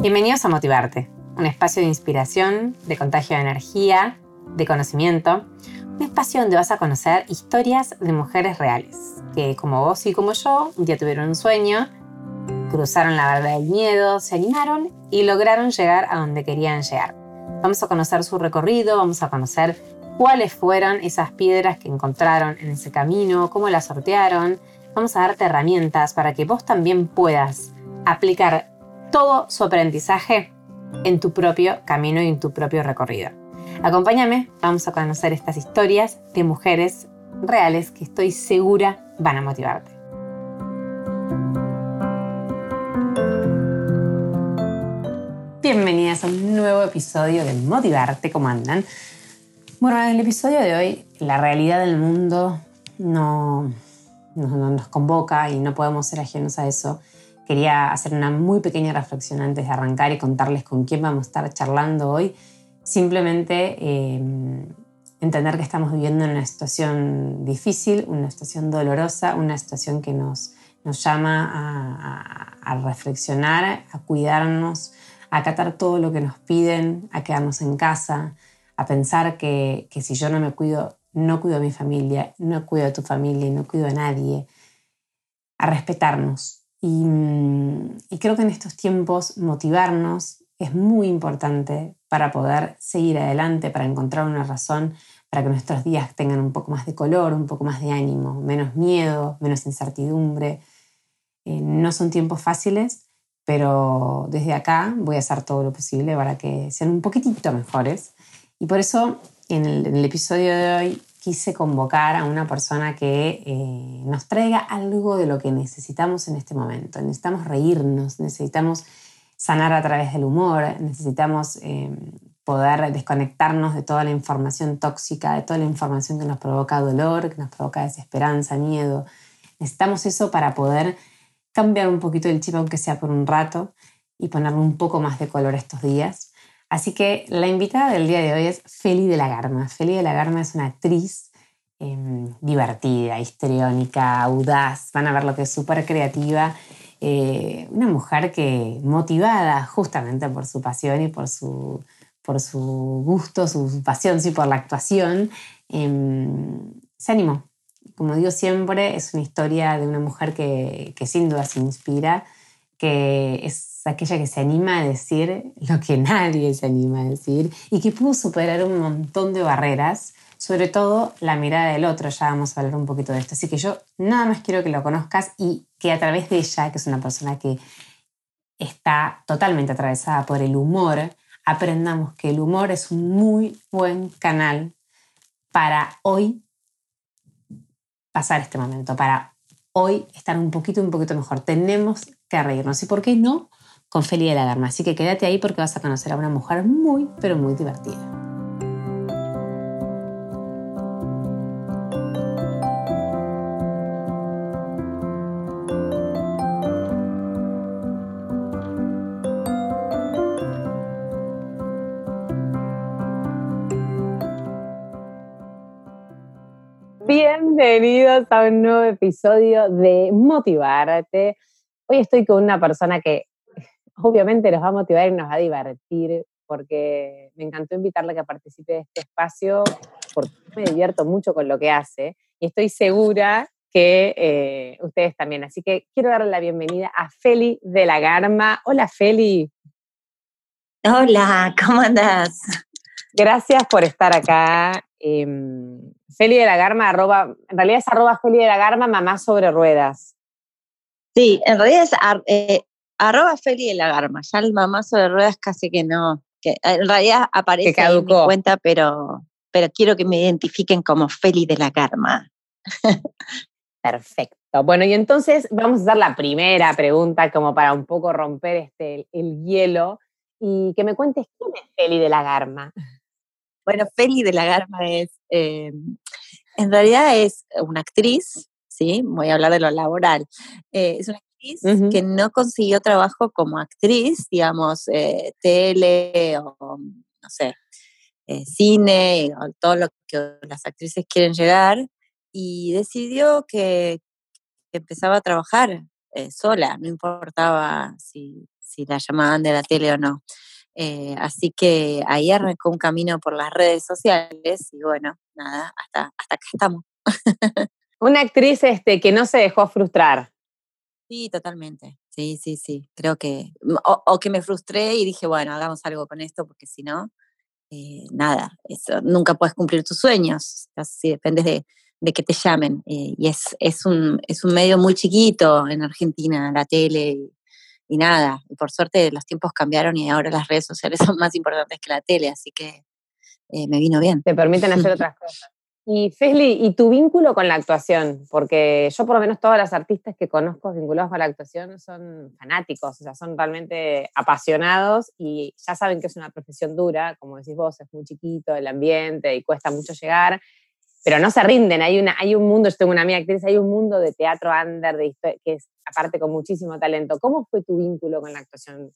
Bienvenidos a Motivarte, un espacio de inspiración, de contagio de energía, de conocimiento, un espacio donde vas a conocer historias de mujeres reales, que como vos y como yo, un día tuvieron un sueño, cruzaron la barrera del miedo, se animaron y lograron llegar a donde querían llegar. Vamos a conocer su recorrido, vamos a conocer cuáles fueron esas piedras que encontraron en ese camino, cómo las sortearon. Vamos a darte herramientas para que vos también puedas aplicar todo su aprendizaje en tu propio camino y en tu propio recorrido. Acompáñame, vamos a conocer estas historias de mujeres reales que estoy segura van a motivarte. Bienvenidas a un nuevo episodio de Motivarte, ¿cómo andan? Bueno, en el episodio de hoy, la realidad del mundo no, no nos convoca y no podemos ser ajenos a eso quería hacer una muy pequeña reflexión antes de arrancar y contarles con quién vamos a estar charlando hoy. Simplemente eh, entender que estamos viviendo una situación difícil, una situación dolorosa, una situación que nos, nos llama a, reflexionar, a cuidarnos, a acatar todo lo que nos piden, a quedarnos en casa, a pensar que, que si yo no me cuido, no cuido a mi familia, no cuido a tu familia y no cuido a nadie, a respetarnos, y, creo que en estos tiempos motivarnos es muy importante para poder seguir adelante, para encontrar una razón, para que nuestros días tengan un poco más de color, un poco más de ánimo, menos miedo, menos incertidumbre. Eh, no son tiempos fáciles, pero desde acá voy a hacer todo lo posible para que sean un poquitito mejores. Y por eso en el, en el episodio de hoy quise convocar a una persona que eh, nos traiga algo de lo que necesitamos en este momento. Necesitamos reírnos, necesitamos sanar a través del humor, necesitamos eh, poder desconectarnos de toda la información tóxica, de toda la información que nos provoca dolor, que nos provoca desesperanza, miedo. Necesitamos eso para poder cambiar un poquito el chip, aunque sea por un rato, y ponerle un poco más de color estos días. Así que la invitada del día de hoy es Feli de la Garma. Feli de la Garma es una actriz em, divertida, histriónica, audaz. Van a ver lo que es súper creativa. Eh, una mujer que, motivada justamente por su pasión y por su, por su gusto, su pasión, sí, por la actuación, em, se animó. Como digo siempre, es una historia de una mujer que, que sin duda se inspira, que es aquella que se anima a decir lo que nadie se anima a decir y que pudo superar un montón de barreras, sobre todo la mirada del otro, ya vamos a hablar un poquito de esto. Así que yo nada más quiero que lo conozcas y que a través de ella, que es una persona que está totalmente atravesada por el humor, aprendamos que el humor es un muy buen canal para hoy pasar este momento, para hoy estar un poquito, un poquito mejor. Tenemos que reírnos. ¿Y por qué no? Con Feli de la Garma. Así que quédate ahí porque vas a conocer a una mujer muy, pero muy divertida. Bienvenidos a un nuevo episodio de Motivarte. Hoy estoy con una persona que obviamente nos va a motivar y nos va a divertir, porque me encantó invitarle a que participe de este espacio, porque me divierto mucho con lo que hace y estoy segura que eh, ustedes también. Así que quiero darle la bienvenida a Feli de la Garma. Hola Feli. Hola, ¿cómo andas? Gracias por estar acá. Em, Feli de la Garma, arroba, en realidad es arroba Feli de la Garma, mamá sobre ruedas. Sí, en realidad es eh, arroba Feli de la Garma. Ya el mamazo de ruedas casi que no. Que en realidad aparece en mi cuenta, pero, pero quiero que me identifiquen como Feli de la Garma. Perfecto. Bueno, y entonces vamos a hacer la primera pregunta como para un poco romper este, el hielo y que me cuentes quién es Feli de la Garma. Bueno, Feli de la Garma es, eh, en realidad es una actriz, ¿sí? Voy a hablar de lo laboral. Eh, es una que no consiguió trabajo como actriz, digamos, eh, tele o, no sé, eh, cine, o todo lo que las actrices quieren llegar, y decidió que, empezaba a trabajar eh, sola, no importaba si, si la llamaban de la tele o no. Eh, así que ahí arrancó un camino por las redes sociales y bueno, nada, hasta, hasta acá estamos. Una actriz este, que no se dejó frustrar. Sí, totalmente. Sí, sí, sí. Creo que, mm, o, que me frustré y dije, bueno, hagamos algo con esto porque si no, eh, nada, eso, nunca puedes cumplir tus sueños. Así dependes de, de que te llamen. Eh, y es, es, un, es un medio muy chiquito en Argentina, la tele y, nada. Y por suerte los tiempos cambiaron y ahora las redes sociales son más importantes que la tele, así que eh, me vino bien. Te permiten hacer otras cosas. Y Fesli, ¿y tu vínculo con la actuación? Porque yo por lo menos todas las artistas que conozco vinculados con la actuación son fanáticos, o sea, son realmente apasionados y ya saben que es una profesión dura, como decís vos, es muy chiquito el ambiente y cuesta mucho llegar pero no se rinden. Hay, una, hay un mundo, yo tengo una amiga actriz, hay un mundo de teatro under de que es aparte con muchísimo talento. ¿Cómo fue tu vínculo con la actuación?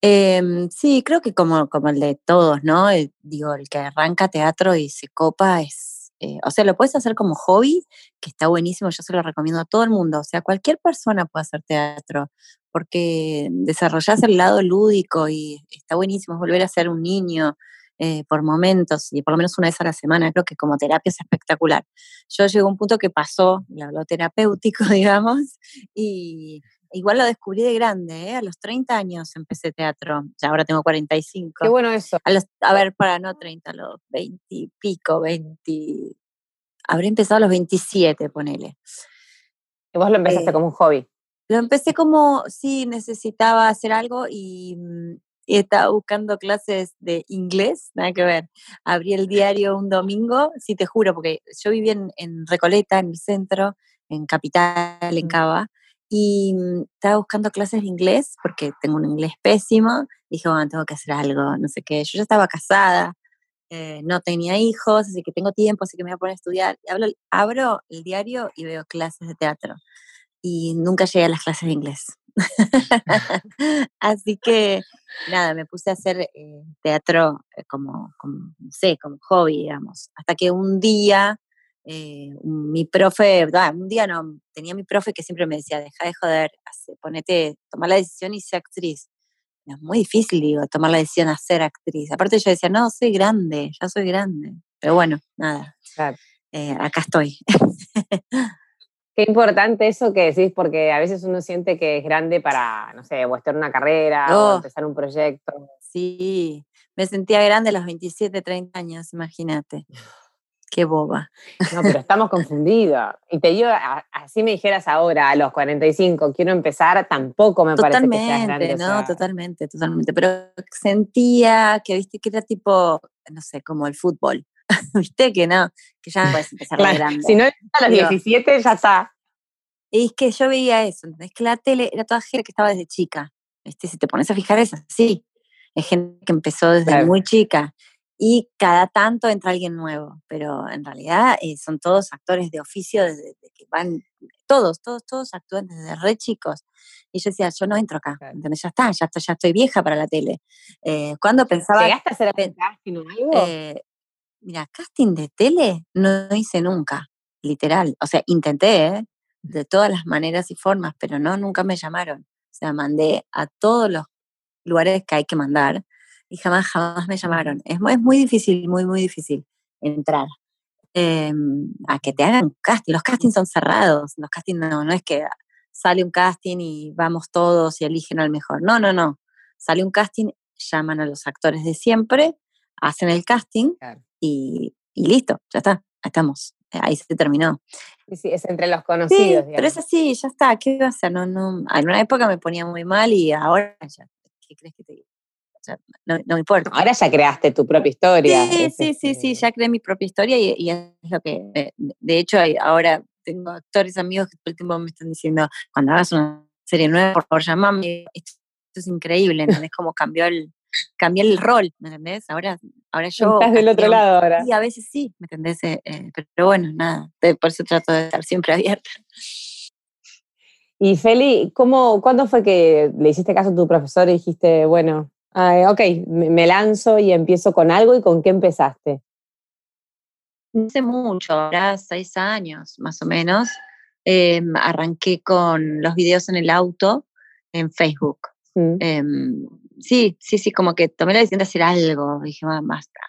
Em, sí, creo que como, como el de todos, ¿no? digo, el que arranca teatro y se copa es, eh, o sea, lo puedes hacer como hobby, que está buenísimo, yo se lo recomiendo a todo el mundo, o sea, cualquier persona puede hacer teatro, porque desarrollas el lado lúdico y está buenísimo volver a ser un niño, eh, por momentos y por lo menos una vez a la semana, creo que como terapia es espectacular. Yo llego a un punto que pasó lo terapéutico, digamos, y igual lo descubrí de grande, ¿eh? a los 30 años empecé teatro, ya ahora tengo 45. Qué bueno eso. A, ver, para no 30, a los 20 y pico, 20, habré empezado a los 27, ponele. Y vos lo empezaste eh, como un hobby. Lo empecé como, sí, necesitaba hacer algo y mm, y estaba buscando clases de inglés, nada que ver. Abrí el diario un domingo, sí te juro, porque yo vivía en, Recoleta, en el centro, en Capital, en Cava, y mm, estaba buscando clases de inglés porque tengo un inglés pésimo. Dije, bueno, tengo que hacer algo, no sé qué. Yo ya estaba casada, eh, no tenía hijos, así que tengo tiempo, así que me voy a poner a estudiar. Hablo, abro el diario y veo clases de teatro. Y nunca llegué a las clases de inglés. Así que nada, me puse a hacer eh, teatro eh, como, sé, como hobby, digamos. Hasta que un día, eh, mi profe, un día no, tenía mi profe que siempre me decía, deja de joder, ponete, tomar la decisión y sé actriz. Es muy difícil, digo, tomar la decisión a ser actriz. Aparte yo decía, no, soy grande, ya soy grande. Pero bueno, nada, acá estoy. Qué importante eso que decís, porque a veces uno siente que es grande para, no sé, o estar en una carrera o oh. empezar un proyecto. Sí, me sentía grande a los 27, 30 años, imagínate. Qué boba. No, pero estamos confundidos. Y te digo, así me dijeras ahora, a los 45, quiero empezar, tampoco me parece que seas grande. No, totalmente, totalmente. Pero sentía que, viste, que era tipo, no sé, como el fútbol. viste que no, que ya no puedes empezar claro, grande. Si no a los 17 ya está. Y es que yo veía eso, es que la tele era toda gente que estaba desde chica. ¿viste? Si te pones a fijar es así. Es gente que empezó desde muy chica y cada tanto entra alguien nuevo, pero en realidad eh, son todos actores de oficio desde, que van, todos, todos, todos actúan desde re chicos. Y yo decía, yo no entro acá, Ya está, ya estoy, ya estoy vieja para la tele. Eh, cuando pensaba... ¿Llegaste a hacer casting o algo? Eh, Mira, casting de tele no hice nunca, literal. O sea, intenté, ¿eh? de todas las maneras y formas, pero no, nunca me llamaron. O sea, mandé a todos los lugares que hay que mandar y jamás, jamás me llamaron. Es, es muy difícil, muy, muy difícil entrar. Em, a que te hagan casting. Los castings son cerrados. Los castings no, no es que sale un casting y vamos todos y eligen al mejor. No, no, no. Sale un casting, llaman a los actores de siempre, hacen el casting y, listo, ya está, estamos. Ahí se terminó. Sí, sí, es entre los conocidos. pero es así, ya está. ¿Qué va a hacer? No, no, en una época me ponía muy mal y ahora ya, ¿qué crees que te digo? No, me importa. Ahora ya creaste tu propia historia. Sí, sí, sí, sí, ya creé mi propia historia y, es lo que, de hecho, ahora tengo actores amigos que todo el tiempo me están diciendo, cuando hagas una serie nueva, por favor, llamame. Esto, es increíble, ¿entendés? Cómo cambió el, cambié el rol, ¿me entendés? Ahora, ahora yo... Estás del otro lado ahora. Sí, a veces sí, ¿me entendés? Eh, eh, pero bueno, nada, por eso trato de estar siempre abierta. Y Feli, ¿cómo, ¿cuándo fue que le hiciste caso a tu profesor y dijiste, bueno, ok, me lanzo y empiezo con algo y con qué empezaste? Hace mucho, ahora seis años más o menos, em, arranqué con los videos en el auto en Facebook Mm. Em, sí, sí, sí, como que tomé la decisión de hacer algo. Dije, basta,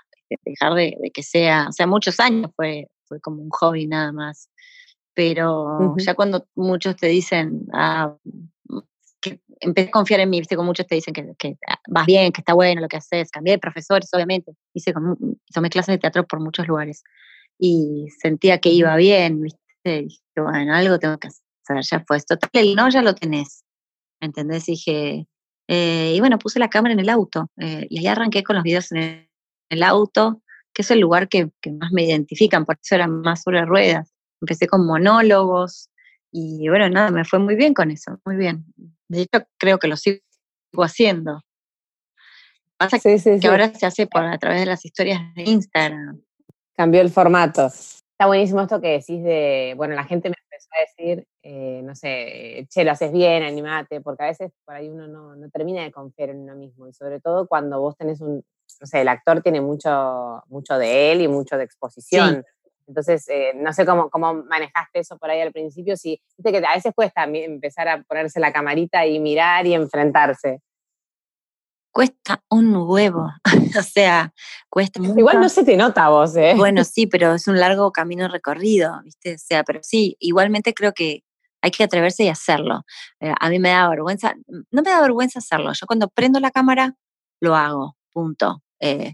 dejar de, que sea, o sea, muchos años fue, fue como un hobby nada más. Pero ya cuando muchos te dicen, ah, empecé a confiar en mí, viste, como muchos te dicen que, que, vas bien, que está bueno lo que haces, cambié de profesores, obviamente, hice tomé clases de teatro por muchos lugares y sentía que iba bien, viste, dije, bueno, algo tengo que hacer, ya fue esto, el no ya lo tenés, ¿entendés? dije, eh, y bueno, puse la cámara en el auto eh, y ahí arranqué con los videos en el, auto, que es el lugar que, más me identifican, por eso eran más sobre ruedas. Empecé con monólogos y bueno, nada, me fue muy bien con eso, muy bien. De hecho, creo que lo sigo haciendo. Pasa que ahora se hace por a través de las historias de Instagram. Cambió el formato. Está buenísimo esto que decís de, bueno, la gente me empezó a decir, eh, no sé, che, lo haces bien, animate, porque a veces por ahí uno no, no, termina de confiar en uno mismo, y sobre todo cuando vos tenés un, no sé, el actor tiene mucho, mucho de él y mucho de exposición. Entonces, eh, no sé cómo, cómo manejaste eso por ahí al principio, si viste que a veces cuesta empezar a ponerse la camarita y mirar y enfrentarse cuesta un huevo. o sea, cuesta mucho. Igual no se te nota vos, ¿eh? Bueno, sí, pero es un largo camino recorrido, ¿viste? O sea, pero sí, igualmente creo que hay que atreverse y hacerlo. Eh, a mí me da vergüenza, no me da vergüenza hacerlo. Yo cuando prendo la cámara, lo hago, punto. Eh,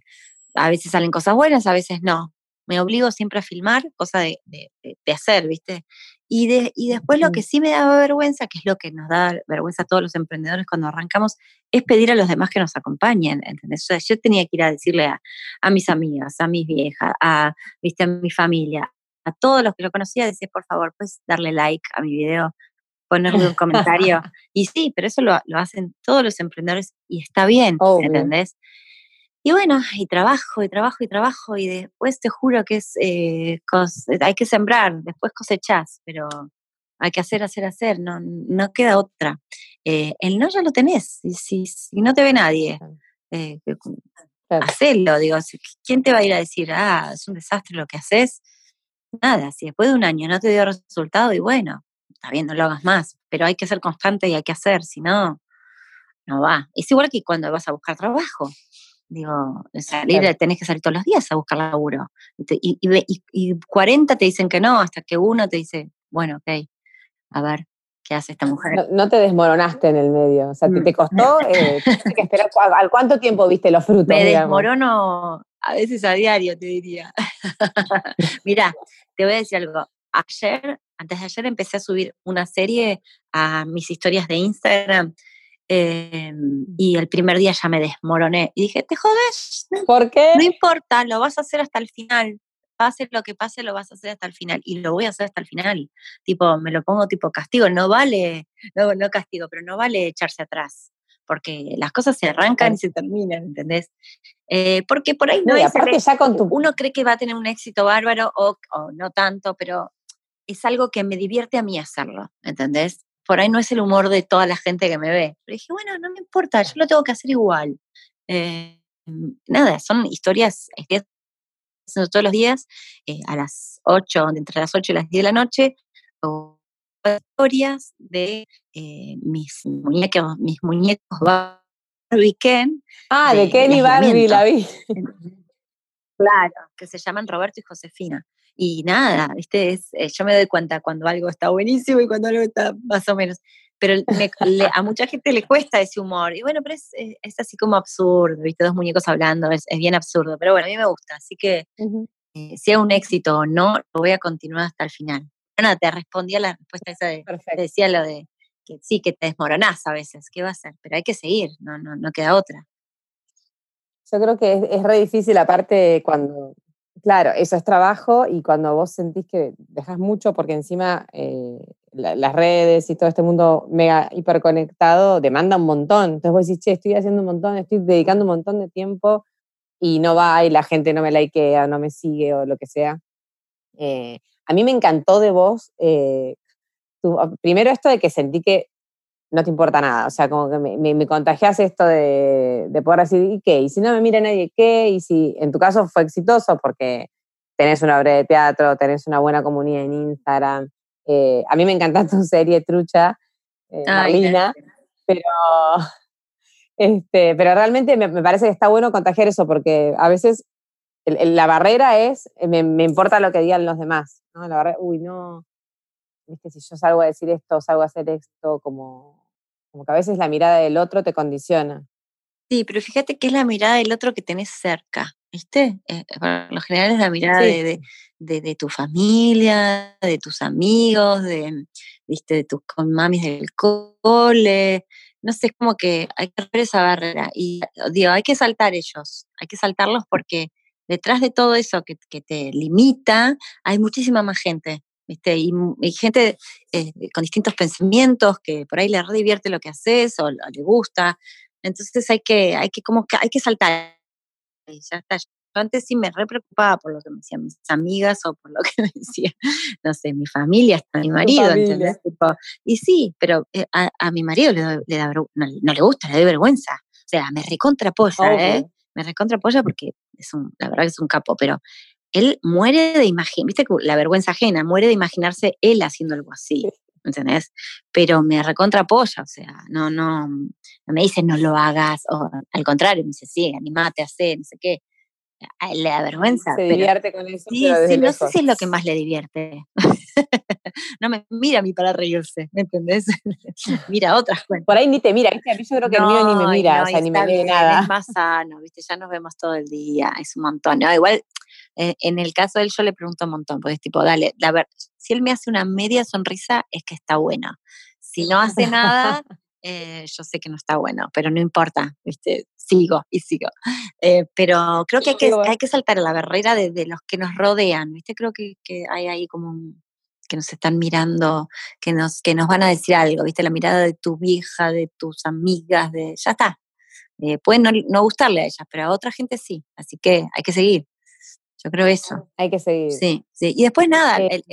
a veces salen cosas buenas, a veces no. Me obligo siempre a filmar, cosa de, de, de hacer, ¿viste? Y, de, y después lo que sí me daba vergüenza, que es lo que nos da vergüenza a todos los emprendedores cuando arrancamos, es pedir a los demás que nos acompañen, ¿entendés? O sea, yo tenía que ir a decirle a, a mis amigas, a mis viejas, a, ¿viste? a mi familia, a todos los que lo conocía, decir, por favor, puedes darle like a mi video, ponerle un comentario. y sí, pero eso lo, lo hacen todos los emprendedores y está bien, ¿entendés? Y bueno, y trabajo, y trabajo, y trabajo, y después te juro que es, eh, hay que sembrar, después cosechás, pero hay que hacer, hacer, hacer, no, no queda otra. Eh, el no ya lo tenés, y si, si no te ve nadie, eh, hacelo, digo, ¿quién te va a ir a decir, ah, es un desastre lo que haces? Nada, si después de un año no te dio resultado, y bueno, está bien, no lo hagas más, pero hay que ser constante y hay que hacer, si no, no va. Es igual que cuando vas a buscar trabajo. Digo, salir, tenés que salir todos los días a buscar laburo. Y, y, y, 40 te dicen que no, hasta que uno te dice, bueno, ok, a ver, ¿qué hace esta mujer? No, te desmoronaste en el medio, o sea, ¿te, te costó? Eh, que esperar, ¿Al cuánto tiempo viste los frutos? Me desmorono a veces a diario, te diría. Mira, te voy a decir algo. Ayer, antes de ayer, empecé a subir una serie a mis historias de Instagram Em, y el primer día ya me desmoroné. Y dije, ¿te jodes? ¿Por qué? No importa, lo vas a hacer hasta el final. Pase lo que pase, lo vas a hacer hasta el final. Y lo voy a hacer hasta el final. Tipo, me lo pongo tipo castigo. No vale, no, no castigo, pero no vale echarse atrás. Porque las cosas se arrancan y se terminan, ¿entendés? Eh, porque por ahí no, es. Aparte ya con tu... Uno cree que va a tener un éxito bárbaro o, o no tanto, pero es algo que me divierte a mí hacerlo, ¿entendés? Por ahí no es el humor de toda la gente que me ve. Pero dije, bueno, no me importa, yo lo tengo que hacer igual. Eh, nada, son historias, estoy haciendo todos los días, eh, a las 8, entre las 8 y las 10 de la noche, historias de eh, mis muñecos, mis muñecos Barbie Ken. Ah, de, Ken y Barbie, la vi. Claro, que se llaman Roberto y Josefina. Y nada, ¿viste? Es, eh, yo me doy cuenta cuando algo está buenísimo y cuando algo está más o menos. Pero a mucha gente le cuesta ese humor. Y bueno, pero es, es, así como absurdo, ¿viste? Dos muñecos hablando, es, bien absurdo. Pero bueno, a mí me gusta. Así que eh, sea un éxito o no, lo voy a continuar hasta el final. Bueno, te respondí a la respuesta esa de, te decía lo de que sí, que te desmoronás a veces, ¿qué va a hacer? Pero hay que seguir, no, no, no queda otra. Yo creo que es, es re difícil, aparte, cuando, Claro, eso es trabajo y cuando vos sentís que dejas mucho, porque encima eh, las redes y todo este mundo mega hiperconectado demanda un montón. Entonces vos decís, che, estoy haciendo un montón, estoy dedicando un montón de tiempo y no va y la gente no me likea, no me sigue o lo que sea. Eh, a mí me encantó de vos, eh, primero esto de que sentí que no te importa nada. O sea, como que me, me, contagias esto de, de, poder decir, ¿y qué? Y si no me mira nadie, ¿qué? Y si en tu caso fue exitoso porque tenés una obra de teatro, tenés una buena comunidad en Instagram. Eh, a mí me encanta tu serie trucha, eh, Marlina, pero, Este, pero realmente me, parece que está bueno contagiar eso, porque a veces la barrera es, me, me, importa lo que digan los demás, ¿no? La barrera, uy, no, viste, si yo salgo a decir esto, salgo a hacer esto, como, como que a veces la mirada del otro te condiciona. Sí, pero fíjate que es la mirada del otro que tenés cerca, ¿viste? Eh, por lo general es la mirada de, de, tu familia, de tus amigos, de, ¿viste? de tus con mamis del cole. No sé, es como que hay que romper esa barrera. Y digo, hay que saltar ellos, hay que saltarlos porque detrás de todo eso que, que te limita, hay muchísima más gente. ¿Viste? Y, gente eh, con distintos pensamientos que por ahí le divierte lo que haces o, o le gusta. Entonces hay que, hay que, como que, hay que saltar. Y ya está. Yo antes sí me re preocupaba por lo que me decían mis amigas o por lo que me decía, no sé, mi familia, hasta mi marido, ¿entendés? y sí, pero eh, a, mi marido le, da, no, le gusta, le da vergüenza. O sea, me recontra ¿eh? Me recontra porque es un, la verdad que es un capo, pero él muere de imaginar, viste la vergüenza ajena, muere de imaginarse él haciendo algo así. ¿entendés? Pero me recontra apoya, o sea, no, no, no me dice no lo hagas, o al contrario, me dice, sí, animate, hacer, no sé qué. A le da vergüenza. Se divierte con eso. Sí, sí, no sé si es lo que más le divierte. no me mira a mí para reírse, ¿me entendés? mira otras cuentas. Por ahí ni te mira, ¿viste? Yo creo que el mío ni me mira, o sea, ni me ve nada. Es más sano, ¿viste? Ya nos vemos todo el día, es un montón. ¿no? Igual eh, en el caso de él yo le pregunto un montón, porque es tipo, dale, a ver, si él me hace una media sonrisa es que está bueno. Si no hace nada, eh, yo sé que no está bueno, pero no importa, ¿viste? Sigo y sigo. Eh, pero creo que hay que, hay que saltar la barrera de, los que nos rodean, ¿viste? Creo que, hay ahí como que nos están mirando, que nos, que nos van a decir algo, ¿viste? La mirada de tu vieja, de tus amigas, de ya está. pueden no, no, gustarle a ellas, pero a otra gente sí, así que hay que seguir. Yo creo eso. Hay que seguir. Sí, sí. Y después nada, eh,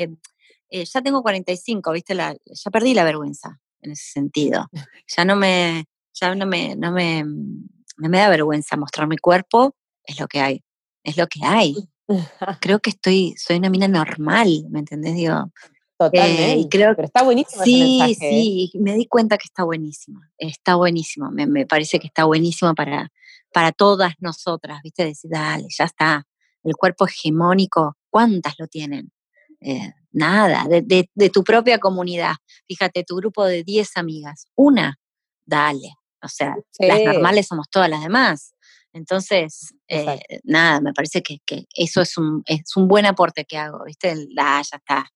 eh, ya tengo 45, ¿viste? La, ya perdí la vergüenza en ese sentido. Ya no me, ya no me, no me, no me da vergüenza mostrar mi cuerpo, es lo que hay, es lo que hay. Creo que estoy, soy una mina normal, ¿me entendés? Digo, Totalmente. Eh, creo, pero está buenísimo. Sí, ese sí, me di cuenta que está buenísimo. Está buenísimo. Me, me, parece que está buenísimo para, para todas nosotras, ¿viste? Decir, dale, ya está el cuerpo hegemónico, ¿cuántas lo tienen? Eh, nada, de, tu propia comunidad. Fíjate, tu grupo de 10 amigas, una, dale. O sea, las normales somos todas las demás. Entonces, eh, nada, me parece que, eso es un, es un buen aporte que hago, ¿viste? La, ya está.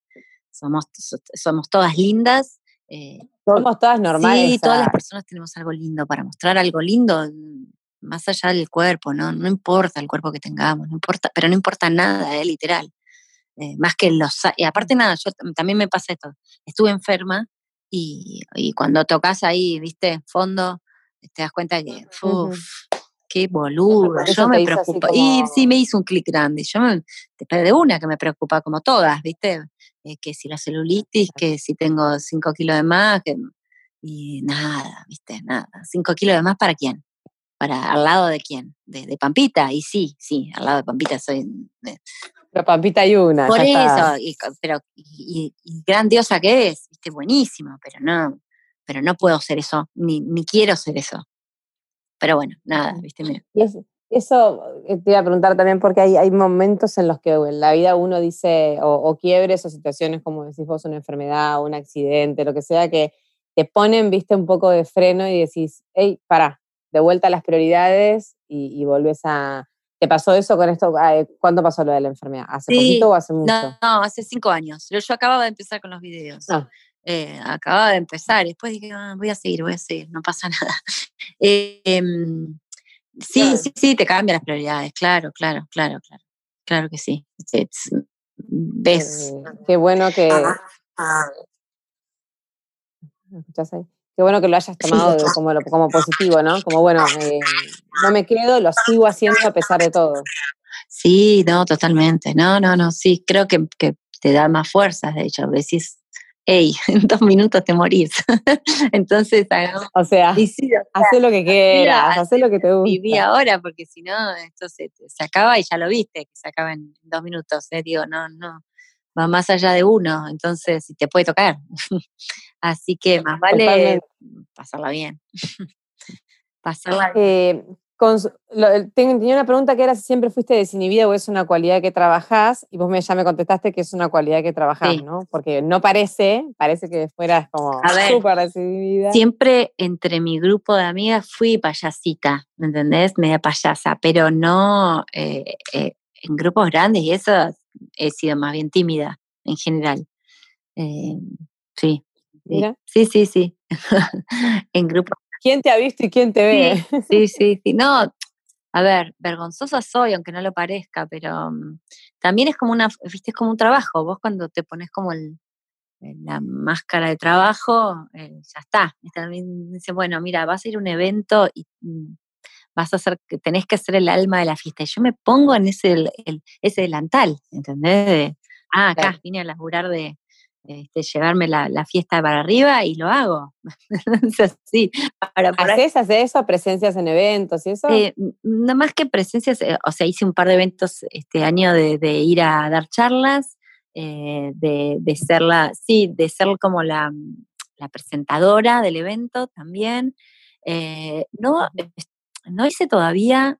Somos, somos todas lindas. Eh, somos todas normales. Sí, todas las personas tenemos algo lindo para mostrar, algo lindo más allá del cuerpo, ¿no? No importa el cuerpo que tengamos, no importa, pero no importa nada, ¿eh? literal. Eh, más que los... Y aparte nada, yo también me pasa esto. Estuve enferma y, cuando tocas ahí, viste, fondo, te das cuenta que, uff, qué boludo, yo me preocupo. Y sí, me hizo un clic grande. Yo me, de una que me preocupa como todas, viste, eh, que si la celulitis, que si tengo cinco kilos de más, que, y nada, viste, nada. ¿Cinco kilos de más para quién? Para al lado de quién, de, Pampita, y sí, sí, al lado de Pampita soy... pero Pampita hay una. Por eso, y, pero y, grandiosa que es, viste, buenísimo, pero no, pero no puedo ser eso, ni, ni quiero ser eso. Pero bueno, nada, viste, mira. Y eso eh, te iba a preguntar también porque hay, hay momentos en los que en la vida uno dice, o, o quiebres o situaciones como decís vos, una enfermedad, un accidente, lo que sea, que te ponen, viste, un poco de freno y decís, hey, pará, de vuelta a las prioridades y, volvés a... ¿Te pasó eso con esto? ¿Cuándo pasó lo de la enfermedad? ¿Hace poquito o hace mucho? No, hace cinco años. Yo, yo, acababa de empezar con los videos. Ah. Eh, acababa de empezar. Después dije, ah, voy a seguir, voy a seguir, no pasa nada. Em, sí, sí, sí, te cambian las prioridades, claro, claro, claro, claro. Claro que sí. ves. qué bueno que. ¿Me escuchás ahí? Qué bueno que lo hayas tomado como, como positivo, ¿no? Como, bueno, eh, no me quedo, lo sigo haciendo a pesar de todo. Sí, no, totalmente. No, no, no, sí, creo que, te da más fuerzas, de hecho, decís, hey, en dos minutos te morís. Entonces, o sea, haz lo que quieras, haz lo que te gusta. Viví ahora, porque si no, esto se, acaba y ya lo viste, que se acaba en dos minutos. ¿eh? Digo, no, no, va más allá de uno, entonces te puede tocar. Así que más vale pasarla bien. pasarla. Eh, tenía una pregunta que era si siempre fuiste desinhibida o es una cualidad que trabajás, y vos me, ya me contestaste que es una cualidad que trabajás, ¿no? Porque no parece, parece que fueras como súper desinhibida. Siempre entre mi grupo de amigas fui payasita, ¿me entendés? Media payasa, pero no eh, eh, en grupos grandes y eso he sido más bien tímida en general. Eh, sí. Sí, sí, sí. en grupos ¿Quién te ha visto y quién te ve? Sí, sí, sí. No, a ver, vergonzosa soy, aunque no lo parezca, pero mm, también es como una, viste, es como un trabajo. Vos cuando te pones como el, la máscara de trabajo, eh, ya está. También dice, bueno, mira, vas a ir a un evento y mm, vas a hacer, tenés que ser el alma de la fiesta. Y yo me pongo en ese, ese delantal, ¿entendés? ah, acá vine a laburar de, este, llevarme la, fiesta para arriba y lo hago. sí, para, ¿Haces, eso? ¿Presencias en eventos y eso? Eh, no más que presencias, eh, o sea, hice un par de eventos este año de, ir a dar charlas, eh, de, ser la, sí, de ser como la, presentadora del evento también. no, no hice todavía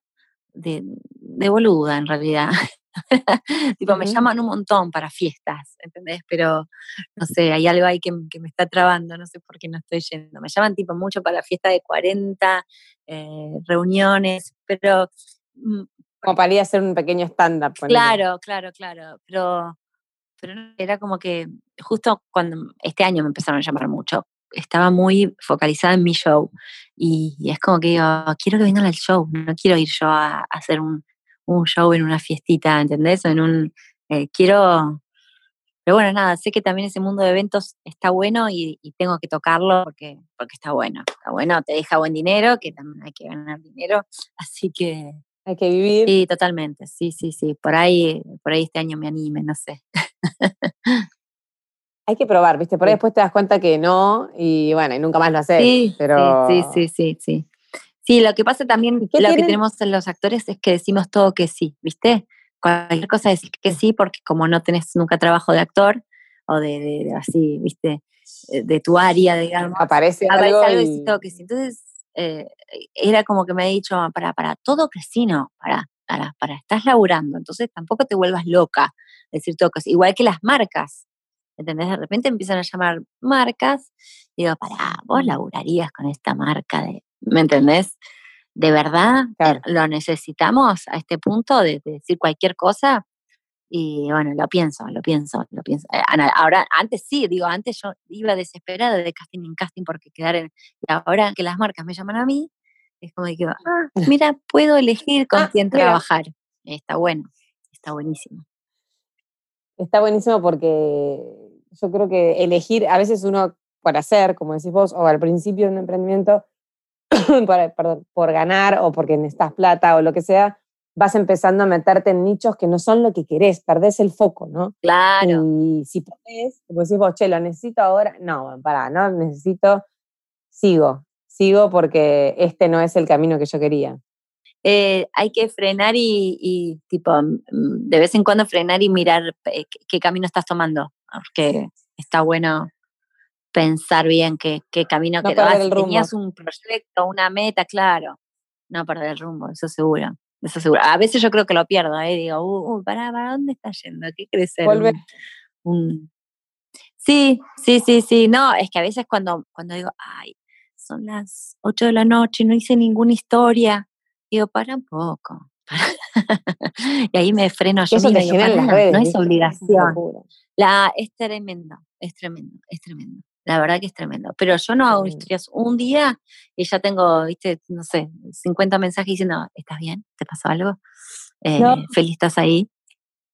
de, de boluda en realidad. tipo, me llaman un montón para fiestas, ¿entendés? Pero, no sé, hay algo ahí que, me está trabando, no sé por qué no estoy yendo. Me llaman tipo mucho para la fiesta de 40, eh, reuniones, pero... Mm, como para ir a hacer un pequeño stand-up. Claro, claro, claro, pero, pero era como que justo cuando este año me empezaron a llamar mucho, estaba muy focalizada en mi show y, es como que digo, quiero que vengan al show, no quiero ir yo a hacer un, un show en una fiestita, ¿entendés? en un, eh, quiero, pero bueno, nada, sé que también ese mundo de eventos está bueno y, tengo que tocarlo porque, porque está bueno. Está bueno, te deja buen dinero, que también hay que ganar dinero. Así que. Hay que vivir. Sí, totalmente. Sí, sí, sí. Por ahí, por ahí este año me anime, no sé. hay que probar, ¿viste? Por ahí después te das cuenta que no y bueno, y nunca más lo haces. Sí, pero... sí, sí, sí, sí. Sí, lo que pasa también, lo que tenemos en los actores es que decimos todo que sí, ¿viste? Cualquier cosa decís que sí porque como no tenés nunca trabajo de actor o de, así, ¿viste? Eh, de tu área, digamos. Aparece, algo, y... todo que sí. Entonces, eh, era como que me ha dicho, para, para todo que sí, no, para, para, para, estás laburando, entonces tampoco te vuelvas loca decir todo que sí. Igual que las marcas, ¿entendés? De repente empiezan a llamar marcas y digo, para, vos laburarías con esta marca de ¿me entendés? ¿De verdad lo necesitamos a este punto de, decir cualquier cosa? Y bueno, lo pienso, lo pienso, lo pienso. Eh, ahora, antes sí, digo, antes yo iba desesperada de casting en casting porque quedar en... Y ahora que las marcas me llaman a mí, es como que, ah, mira, puedo elegir con ah, quién trabajar. Está bueno, está buenísimo. Está buenísimo porque yo creo que elegir, a veces uno por hacer, como decís vos, o al principio de un emprendimiento, por, perdón, por ganar o porque necesitas plata o lo que sea, vas empezando a meterte en nichos que no son lo que querés, perdés el foco, ¿no? Claro. Y si podés, como decís vos, che, lo necesito ahora, no, para, no, necesito, sigo, sigo porque este no es el camino que yo quería. Eh, hay que frenar y, tipo, mm, de vez en cuando frenar y mirar eh, qué camino estás tomando, porque está bueno pensar bien qué, camino que vas. Tenías un proyecto, una meta, claro. No perder el rumbo, eso seguro. Eso seguro. A veces yo creo que lo pierdo, ¿eh? Digo, uh, ¿para, dónde está yendo? ¿Qué crees? Un, Sí, sí, sí, sí. No, es que a veces cuando, cuando digo, ay, son las 8 de la noche, no hice ninguna historia, digo, para un poco. y ahí me freno yo misma, digo, no es obligación. La, es tremendo, es tremendo, es tremendo. La verdad que es tremendo. Pero yo no hago historias un día y ya tengo, viste, no sé, 50 mensajes diciendo, ¿estás bien? ¿Te pasó algo? Eh, ¿Feliz estás ahí?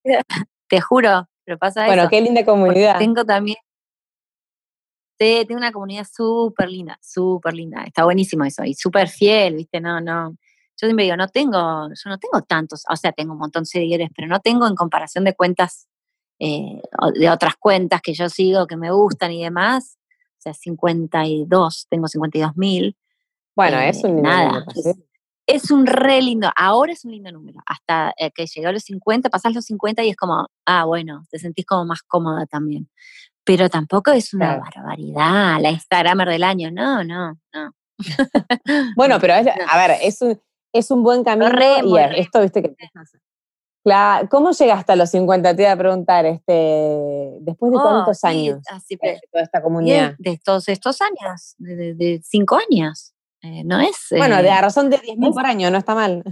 Te juro, pero pasa bueno, eso. Bueno, qué linda comunidad. tengo también... Sí, tengo una comunidad súper linda, súper linda. Está buenísimo eso. Y súper fiel, viste, no, no. Yo siempre digo, no tengo, yo no tengo tantos, o sea, tengo un montón de seguidores, pero no tengo en comparación de cuentas eh, de otras cuentas que yo sigo, que me gustan y demás, o sea, 52, tengo 52 mil. Bueno, es un lindo nada, Es, un re lindo, ahora es un lindo número, hasta eh, que llegó a los 50, pasás los 50 y es como, ah, bueno, te sentís como más cómoda también. Pero tampoco es una barbaridad, la Instagramer del año, no, no, no. bueno, pero a ver, es un, es un buen camino y esto, viste que ¿Cómo llegaste a los 50? Te iba a preguntar, este, ¿después de oh, cuántos años de toda esta comunidad? De todos estos años, de, cinco años. Eh, no es. Bueno, de a razón de 10.000 por año, no está mal.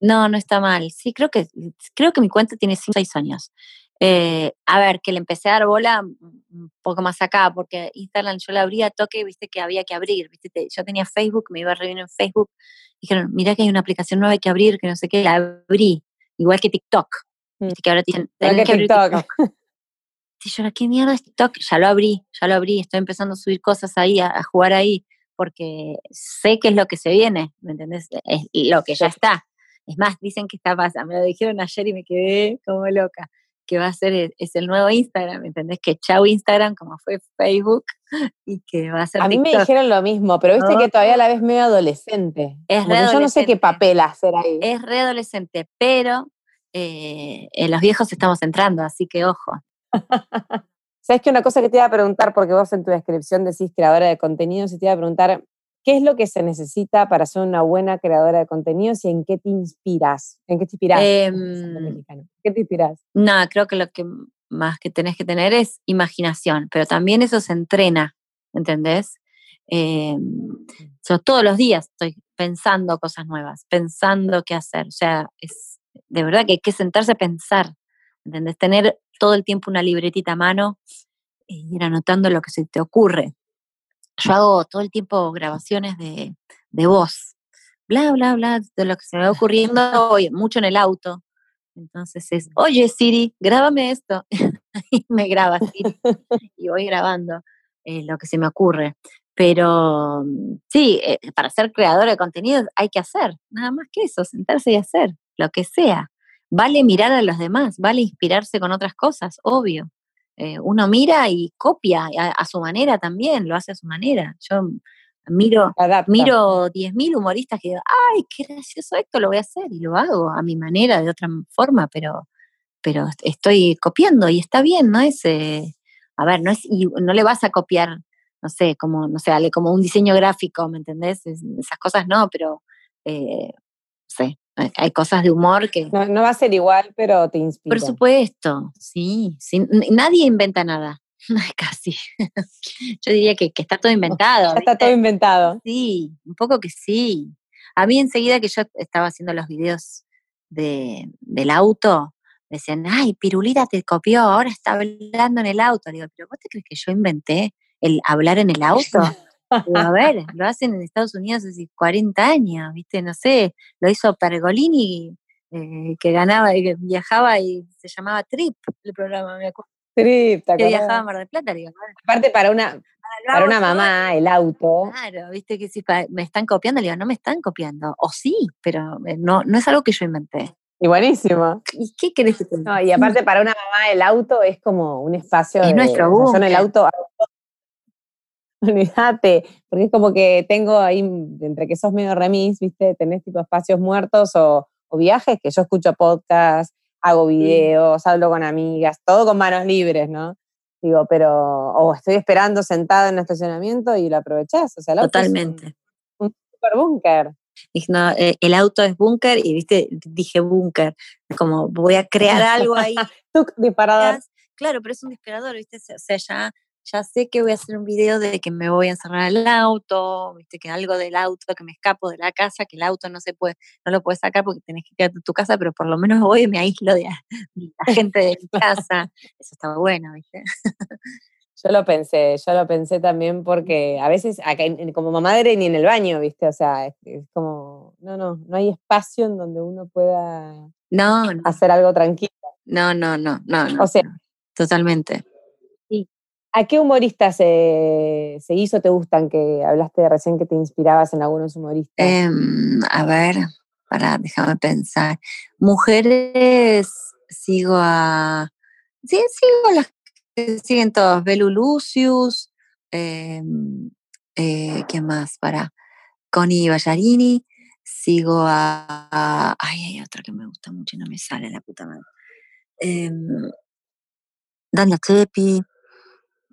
No, no está mal. Sí, creo que, creo que mi cuenta tiene 6 años. Eh, a ver, que le empecé a dar bola un poco más acá, porque Instagram yo la abría a toque, viste que había que abrir, viste, yo tenía Facebook, me iba a reunir en Facebook, dijeron, mira que hay una aplicación nueva que abrir, que no sé qué, la abrí, igual que TikTok, mm. que ahora tienen, que, abrir TikTok. Sí, yo, ¿qué mierda es TikTok? Ya lo abrí, ya lo abrí, estoy empezando a subir cosas ahí, a, jugar ahí, porque sé que es lo que se viene, ¿me entendés? Es lo que ya está. Es más, dicen que está pasando, me lo dijeron ayer y me quedé como loca que va a ser, e, es el nuevo Instagram, ¿entendés? Que chau Instagram, como fue Facebook, y que va a ser A mí me dijeron lo mismo, pero viste que todavía la ves medio adolescente. Es Yo no sé qué papel hacer ahí. Es readolescente, pero eh, en los viejos estamos entrando, así que ojo. ¿Sabes que una cosa que te iba a preguntar, porque vos en tu descripción decís creadora de contenidos, y te iba a preguntar, ¿Qué es lo que se necesita para ser una buena creadora de contenidos y en qué te inspiras? ¿En qué te inspiras? Em, ¿Qué te inspiras? No, creo que lo que más que tenés que tener es imaginación, pero también eso se entrena, ¿entendés? Eh, todos los días estoy pensando cosas nuevas, pensando qué hacer. O sea, es de verdad que hay que sentarse a pensar, ¿entendés? Tener todo el tiempo una libretita a mano e ir anotando lo que se te ocurre yo hago todo el tiempo grabaciones de, voz, bla, bla, bla, de lo que se me va ocurriendo, hoy, mucho en el auto. Entonces es, oye Siri, grábame esto. y me graba Siri y voy grabando eh, lo que se me ocurre. Pero mm, sí, eh, para ser creador de contenidos hay que hacer, nada más que eso, sentarse y hacer, lo que sea. Vale mirar a los demás, vale inspirarse con otras cosas, obvio. Eh, uno mira y copia a, su manera también, lo hace a su manera. Yo miro, miro 10.000 humoristas que digo, ay, qué gracioso esto, lo voy a hacer y lo hago a mi manera, de otra forma, pero, pero estoy copiando y está bien, no es, eh, a ver, no es, y no le vas a copiar, no sé, como, no sé, como un diseño gráfico, ¿me entendés? esas cosas no, pero, eh, no sé, hay cosas de humor que... No, va a ser igual, pero te inspira. Por supuesto, sí. nadie inventa nada, casi. Yo diría que, está todo inventado. está todo inventado. Sí, un poco que sí. A mí enseguida que yo estaba haciendo los videos de, del auto, decían, ay, Pirulita te copió, ahora está hablando en el auto. Digo, pero ¿vos te crees que yo inventé el hablar en el auto? A ver, lo hacen en Estados Unidos hace 40 años, ¿viste? No sé, lo hizo Pergolini, eh, que ganaba, que viajaba y se llamaba Trip, el programa, me acuerdo. Trip, ¿te Que viajaba a Mar del Plata, digo. Aparte, para una, para una mamá, el auto. Claro, viste que si me están copiando, le digo, no me están copiando. O sí, pero eh, no, no es algo que yo inventé. Y buenísimo. ¿Y qué querés que te no, Y aparte, para una mamá, el auto es como un espacio. Es nuestro Yo en el auto olvídate, porque es como que tengo ahí, entre que sos medio remis, ¿viste? Tenés tipo espacios muertos o, viajes, que yo escucho podcast, hago videos, hablo con amigas, todo con manos libres, ¿no? Digo, pero, o estoy esperando sentado en un estacionamiento y lo aprovechás, o sea, el Totalmente. un, super búnker. No, eh, el auto es búnker y viste, dije búnker, como voy a crear algo ahí. disparador. Claro, pero es un disparador, viste, o sea, ya ya sé que voy a hacer un video de que me voy a encerrar el auto, viste que algo del auto, que me escapo de la casa, que el auto no se puede, no lo puedes sacar porque tenés que quedarte en tu casa, pero por lo menos voy y me aíslo de, la gente de mi casa. Eso estaba bueno, ¿viste? Yo lo pensé, yo lo pensé también porque a veces acá, como madre ni en el baño, ¿viste? O sea, es, como, no, no, no hay espacio en donde uno pueda no, hacer algo tranquilo. No, no, no, no. o sea, totalmente. ¿A qué humoristas se, se hizo te gustan? Que hablaste de recién que te inspirabas en algunos humoristas. Em, a ver, para, déjame pensar. Mujeres, sigo a. Sí, sigo a las que siguen todos. Belu Lucius. Em, eh, ¿Qué más? Para. Connie Ballarini. Sigo a, Ay, hay otra que me gusta mucho y no me sale la puta madre. Eh, Dania Chepi.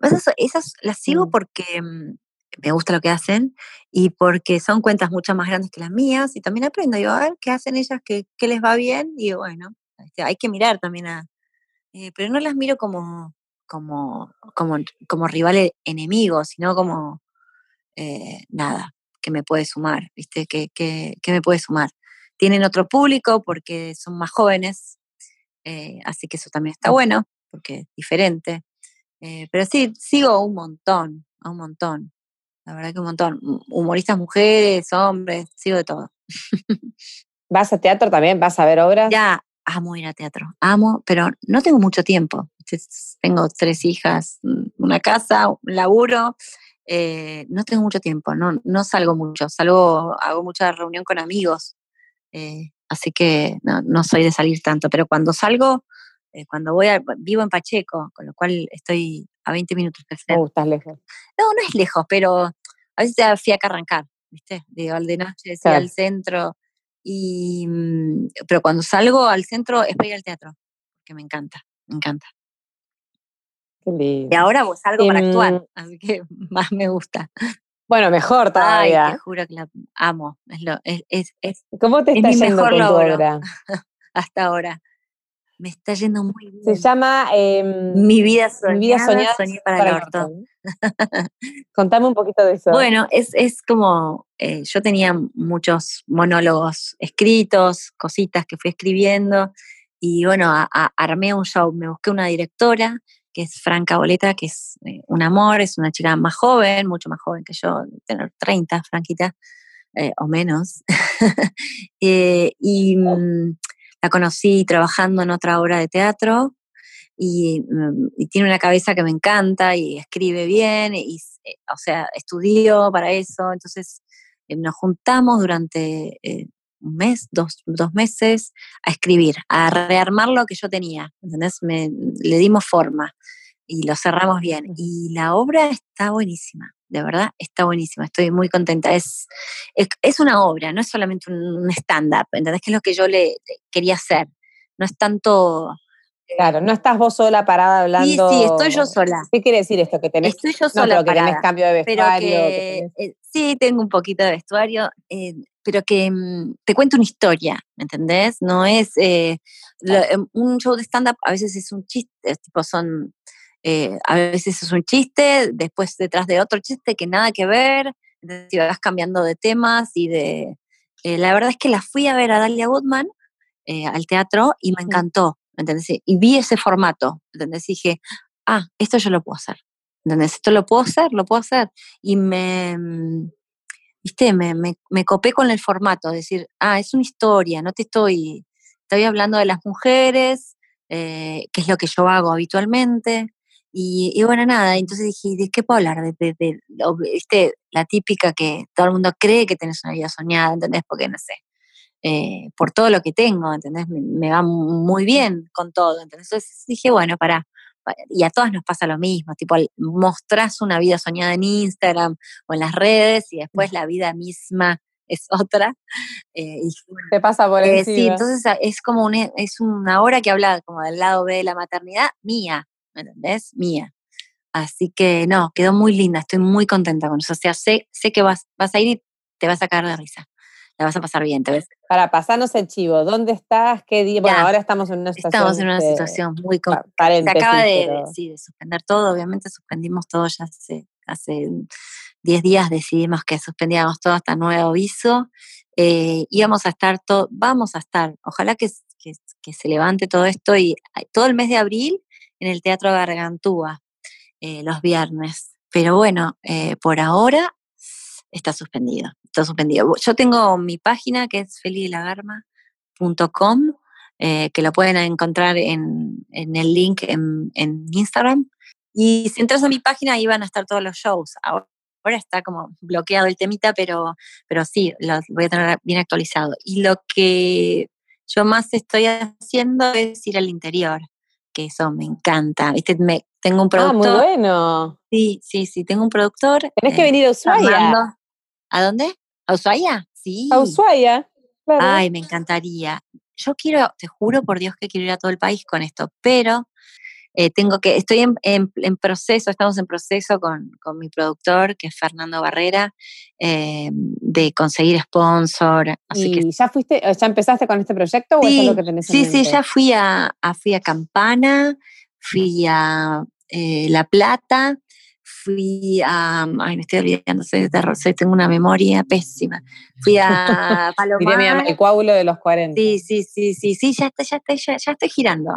Esas, esas las sigo mm. porque mm, me gusta lo que hacen y porque son cuentas mucho más grandes que las mías y también aprendo, digo, a ver qué hacen ellas, qué, qué les va bien y bueno, este, hay que mirar también a, eh, pero no las miro como, como, como, como rivales enemigos, sino como eh, nada, que me puede sumar, ¿viste? Que, que, me puede sumar. Tienen otro público porque son más jóvenes, eh, así que eso también está bueno, porque es diferente. Pero sí, sigo un montón, un montón. La verdad que un montón. Humoristas mujeres, hombres, sigo de todo. ¿Vas a teatro también? ¿Vas a ver obras? Ya, amo ir a teatro, amo, pero no tengo mucho tiempo. Tengo tres hijas, una casa, un laburo, eh, no tengo mucho tiempo, no, no salgo mucho, salgo, hago mucha reunión con amigos, eh, así que no, soy de salir tanto, pero cuando salgo, eh, cuando voy a, vivo en Pacheco, con lo cual estoy a 20 minutos del centro. estás lejos. No, no es lejos, pero a veces te fui a arrancar, ¿viste? De Valdenache, al centro, y, mm, pero cuando salgo al centro es para ir al teatro, que me encanta, me encanta. Qué lindo. Y ahora salgo para actuar, em, así que más me gusta. Bueno, mejor todavía. Ay, te juro que la amo. Es lo, es, es, ¿Cómo te está yendo con tu obra? Hasta ahora. Me está yendo muy bien. Se llama em, Mi vida soñada, Mi vida soñada soñé para, el orto. Contame un poquito de eso. Bueno, es, es como, eh, yo tenía muchos monólogos escritos, cositas que fui escribiendo, y bueno, armé un show, me busqué una directora, que es Franca Boleta, que es eh, un amor, es una chica más joven, mucho más joven que yo, tener 30, Franquita, eh, o menos. y mm, la conocí trabajando en otra obra de teatro mm, y, tiene una cabeza que me encanta y escribe bien, y, o sea, estudió para eso, entonces eh, nos juntamos durante eh, un mes, dos, meses a escribir, a rearmar lo que yo tenía, ¿entendés? le dimos forma y lo cerramos bien. Y la obra está buenísima de verdad está buenísima, estoy muy contenta. Es, es, una obra, no es solamente un stand-up, ¿entendés? Que es lo que yo le, quería hacer. No es tanto... Claro, no estás vos sola parada hablando. Sí, sí, estoy yo sola. ¿Qué quiere decir esto? Que tenés, estoy yo sola no, que tenés cambio de vestuario. Eh, sí, tengo un poquito de vestuario, eh, pero que mm, te cuento una historia, ¿me entendés? No es eh, em, un show de stand-up, a veces es un chiste, tipo son eh, a veces es un chiste, después detrás de otro chiste que nada que ver, entonces vas cambiando de temas y de... Eh, la verdad es que la fui a ver a Dalia Goodman eh, al teatro y me encantó, ¿entendés? Y vi ese formato, ¿entendés? Y dije, ah, esto yo lo puedo hacer, ¿entendés? Esto lo puedo hacer, lo puedo hacer. Y me, mm, viste, me, me, me copé con el formato, decir, ah, es una historia, no te estoy, estoy hablando de las mujeres, que es lo que yo hago habitualmente, y, bueno, nada, entonces dije, ¿de qué puedo hablar? De, la típica que todo el mundo cree que tienes una vida soñada, ¿entendés? Porque no sé, eh, por todo lo que tengo, ¿entendés? Me, va muy bien con todo, Entonces dije, bueno, para, y a todas nos pasa lo mismo, tipo, mostrás una vida soñada en Instagram o en las redes y después la vida misma es otra. Eh, Te pasa por eh, Sí, entonces es como una, es una hora que habla como del lado B de la maternidad mía, ¿me entendés? Mía. Así que no, quedó muy linda, estoy muy contenta con eso. O sea, sé, sé que vas, vas a ir y te vas a caer de risa. La vas a pasar bien, ¿te ves? Para pasarnos el chivo, ¿dónde estás? ¿Qué día? Bueno, ahora estamos en una situación. Estamos en una situación muy complicada. Se acaba de, de, suspender todo, obviamente suspendimos todo ya hace, hace 10 días, decidimos que suspendíamos todo hasta nuevo aviso. Eh, íbamos a estar todo, vamos a estar, ojalá que, que, que, se levante todo esto y todo el mes de abril en el Teatro Gargantúa eh, los viernes. Pero bueno, eh, por ahora está suspendido. Está suspendido. Yo tengo mi página que es felilagarma.com, eh, que lo pueden encontrar en, el link en, Instagram. Y si entras a mi página ahí van a estar todos los shows. Ahora, está como bloqueado el temita, pero, pero sí, lo voy a tener bien actualizado. Y lo que yo más estoy haciendo es ir al interior que eso me encanta. ¿Viste? Me, tengo un productor. Ah, muy bueno. Sí, sí, sí, tengo un productor. Tenés que eh, venir a Ushuaia. ¿A dónde? ¿A Ushuaia? Sí. A Ushuaia. Ay, me encantaría. Yo quiero, te juro por Dios que quiero ir a todo el país con esto, pero Eh, tengo que, estoy en, proceso, estamos en proceso con, mi productor, que es Fernando Barrera, eh, de conseguir sponsor. ¿Y ya fuiste, ya empezaste con este proyecto sí, o es lo que tenés en Sí, sí, ya fui a, fui a Campana, fui a eh, La Plata, fui a, ay, me estoy olvidando, soy de tengo una memoria pésima. Fui a Palomar. el coágulo de los 40. Sí, sí, sí, sí, sí, ya, está, ya, está, ya, ya estoy girando.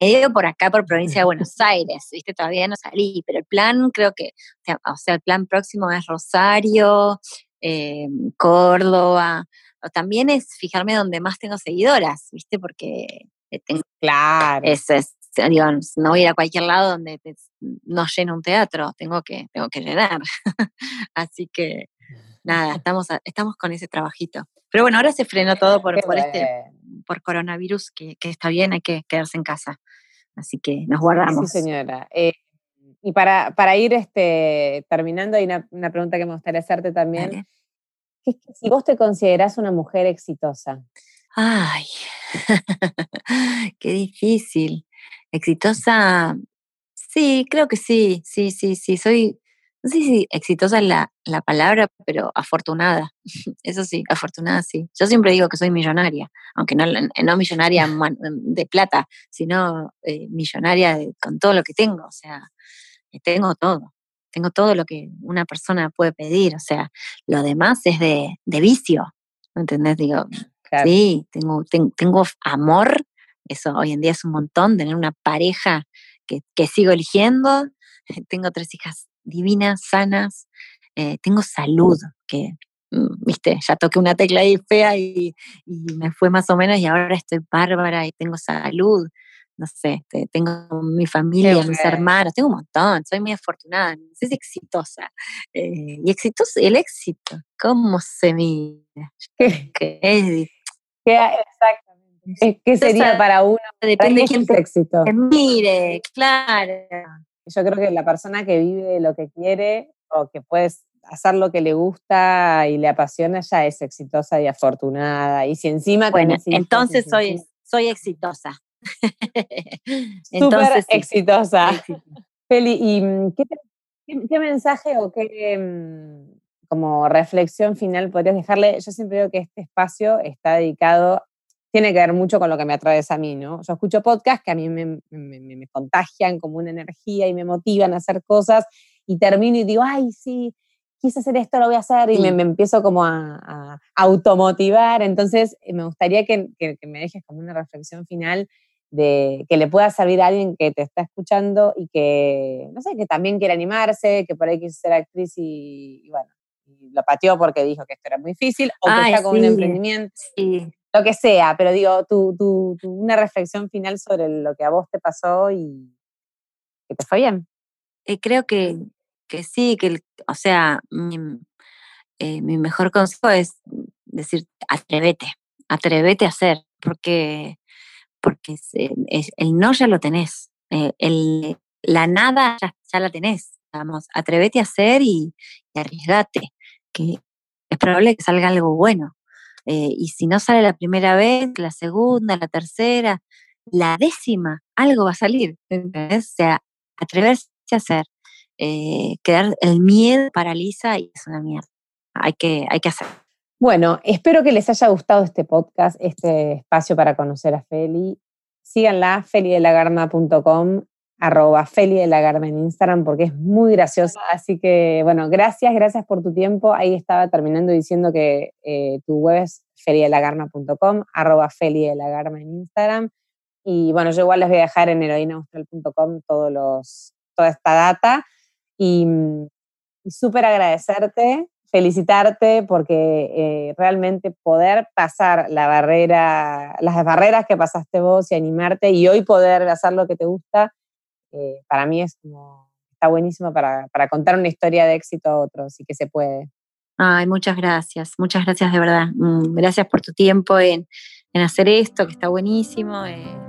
He ido por acá, por provincia de Buenos Aires, ¿viste? Todavía no salí, pero el plan creo que, o sea, el plan próximo es Rosario, eh, Córdoba, o también es fijarme donde más tengo seguidoras, ¿viste? Porque eh, tengo, claro. Es, es, digo, no voy a ir a cualquier lado donde no lleno un teatro, tengo que, tengo que llenar. Así que, nada, estamos, estamos con ese trabajito. Pero bueno, ahora se frenó todo por, por este, por coronavirus, que, está bien, hay que quedarse en casa. Así que nos guardamos. Sí, señora. Eh, y para, para, ir este, terminando, hay una, pregunta que me gustaría hacerte también. si vos te considerás una mujer exitosa. Ay, qué difícil. Exitosa, sí, creo que sí, sí, sí, sí. Soy, no sé si exitosa es la, la, palabra, pero afortunada. Eso sí, afortunada sí. Yo siempre digo que soy millonaria, aunque no, no millonaria de plata, sino eh, millonaria con todo lo que tengo. O sea, eh, tengo todo. Tengo todo lo que una persona puede pedir. O sea, lo demás es de, de vicio. ¿Me entendés? Digo, sí, tengo, tengo amor. Eso hoy en día es un montón, tener una pareja que, que sigo eligiendo. Tengo tres hijas divinas, sanas, eh, tengo salud, que, mm, viste, ya toqué una tecla ahí fea y, me fue más o menos y ahora estoy bárbara y tengo salud, no sé, tengo mi familia, mis hermanos, tengo un montón, soy muy afortunada, soy exitosa. Eh, y exitoso, el éxito, ¿cómo se mide? ¿Qué? es, exactamente. ¿Qué sería para uno? Depende de quién te éxito. mire, claro. Yo creo que la persona que vive lo que quiere o que puede hacer lo que le gusta y le apasiona ya es exitosa y afortunada. Y si encima... Bueno, entonces soy, soy exitosa. Súper exitosa. Feli, ¿y mm, qué, mensaje o qué mm, como reflexión final podrías dejarle? Yo siempre digo que este espacio está dedicado tiene que ver mucho con lo que me atraviesa a mí, ¿no? Yo escucho podcasts que a mí me, contagian como una energía y me motivan a hacer cosas y termino y digo, ay, sí, quise hacer esto, lo voy a hacer y me, empiezo como a, automotivar. Entonces, eh, me gustaría que, me dejes como una reflexión final de que le pueda servir a alguien que te está escuchando y que, no sé, que también quiere animarse, que por ahí quiso ser actriz y, bueno, lo pateó porque dijo que esto era muy difícil, o que está con un emprendimiento. Sí lo que sea, pero digo, tu, una reflexión final sobre lo que a vos te pasó y que te fue bien. Eh, creo que, que, sí, que, o sea, mi, eh, mi, mejor consejo es decir, atrévete, atrévete a hacer, porque, porque el no ya lo tenés, eh, el, la nada ya, la tenés, vamos, atrévete a hacer y, y arriesgate, que es probable que salga algo bueno. Eh, y si no sale la primera vez, la segunda, la tercera, la décima, algo va a salir. O sea, atreverse a hacer. Eh, quedar el miedo paraliza y es una mierda. Hay que, hay que hacer. Bueno, espero que les haya gustado este podcast, este espacio para conocer a Feli. Síganla, felidelagarma.com arroba Feli de la Garma en Instagram porque es muy graciosa. Así que, bueno, gracias, gracias por tu tiempo. Ahí estaba terminando diciendo que eh, tu web es felidelagarma.com, arroba Feli de la Garma en Instagram. Y bueno, yo igual les voy a dejar en heroínaustral.com todos los, toda esta data. Y, y súper agradecerte, felicitarte porque eh, realmente poder pasar la barrera, las barreras que pasaste vos y animarte y hoy poder hacer lo que te gusta eh, para mí es como, está buenísimo para, para, contar una historia de éxito a otros y que se puede. Ay, muchas gracias, muchas gracias de verdad. Mm, gracias por tu tiempo en, en hacer esto, que está buenísimo. Eh.